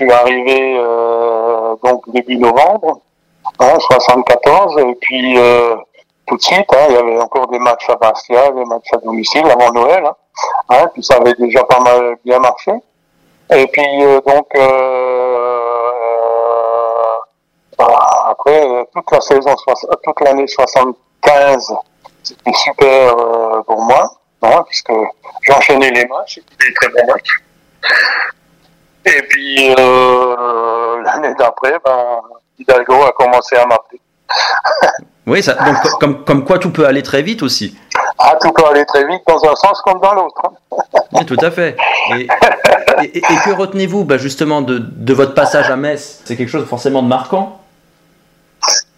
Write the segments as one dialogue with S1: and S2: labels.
S1: Suis arrivé euh, donc début novembre, hein, 74, et puis euh, tout de suite, hein, il y avait encore des matchs à Bastia, des matchs à domicile avant Noël, hein, hein, puis ça avait déjà pas mal bien marché. Et puis euh, donc voilà, après toute la saison, toute l'année 75, c'était super pour moi, hein, puisque j'enchaînais les matchs, c'était des très bons matchs. Et puis euh, l'année d'après, ben, Hidalgo a commencé à m'appeler.
S2: Oui, ça, donc co- comme, comme quoi tout peut aller très vite aussi.
S1: Ah, tout peut aller très vite dans un sens comme dans l'autre.
S2: Oui, tout à fait. Et, et- et que retenez-vous bah, justement de, de votre passage à Metz? C'est quelque chose forcément de marquant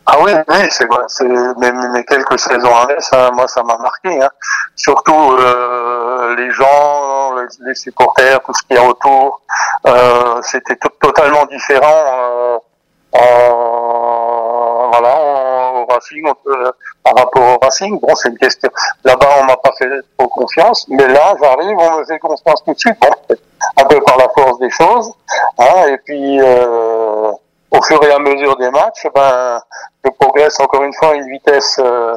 S1: Ah oui, oui, c'est vrai. C'est mes, mes quelques saisons à Metz, hein, moi ça m'a marqué. Hein. Surtout euh, les gens, les, supporters, tout ce qu'il y a autour. Euh, C'était totalement différent. Euh, en, voilà, en- au Racing, par rapport au Racing. Bon, c'est une question. Là-bas, on m'a pas fait trop confiance, mais là, j'arrive, on me fait confiance tout de suite. Un peu par la force des choses. Hein, et puis, euh, au fur et à mesure des matchs, ben, je progresse encore une fois à une vitesse euh,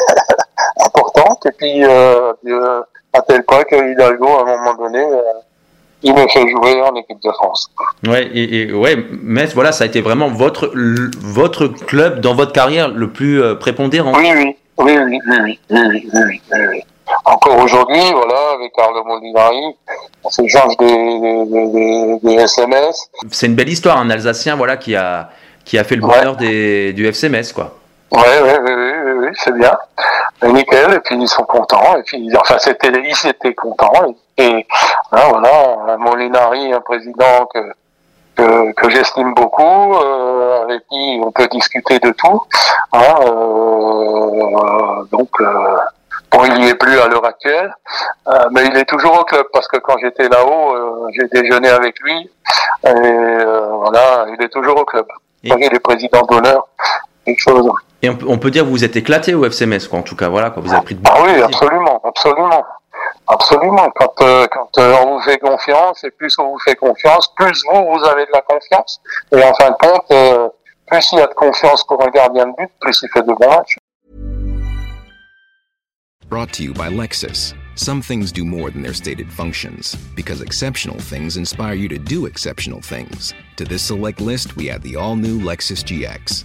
S1: importante. Et puis, euh, euh, à tel point que Hidalgo, à un moment donné, euh, il me fait jouer en équipe de France.
S2: Ouais, et, et ouais, Metz, voilà, ça a été vraiment votre, votre club dans votre carrière le plus euh, prépondérant.
S1: Oui, oui, oui, oui, oui, oui, oui, oui, oui. Encore aujourd'hui, voilà, avec Carlo Molinari, on s'échange des, des, des, des, SMS.
S2: C'est une belle histoire, un Alsacien voilà, qui, a, qui a fait le
S1: Ouais.
S2: bonheur des, du FC Metz. Quoi.
S1: Ouais, ouais, ouais, ouais, ouais, c'est bien. Et nickel, et puis ils sont contents, et puis, enfin, c'était, ils étaient contents, et, et hein, voilà, Molinari, un président que, que, que j'estime beaucoup, euh, avec qui on peut discuter de tout, hein, euh, donc, euh, bon, il n'y est plus à l'heure actuelle, euh, mais il est toujours au club, parce que quand j'étais là-haut, euh, j'ai déjeuné avec lui, et euh, voilà, il est toujours au club.
S2: Et-
S1: Il est président d'honneur, quelque chose.
S2: Et on, peut- on peut dire que vous êtes éclaté au FC Metz, quoi, en tout cas, voilà, quoi, vous avez pris de
S1: Ah oui,
S2: plaisir.
S1: absolument, absolument. Absolument. Quand, euh, quand euh, on vous fait confiance, et plus on vous fait confiance, plus vous, vous avez de la confiance. Et en fin de compte, euh, plus il y a de confiance pour un gardien de but, plus il fait de bons matchs.
S3: Brought to you by Lexus. Some things do more than their stated functions, because exceptional things inspire you to do exceptional things. To this select list, we add the all new Lexus GX.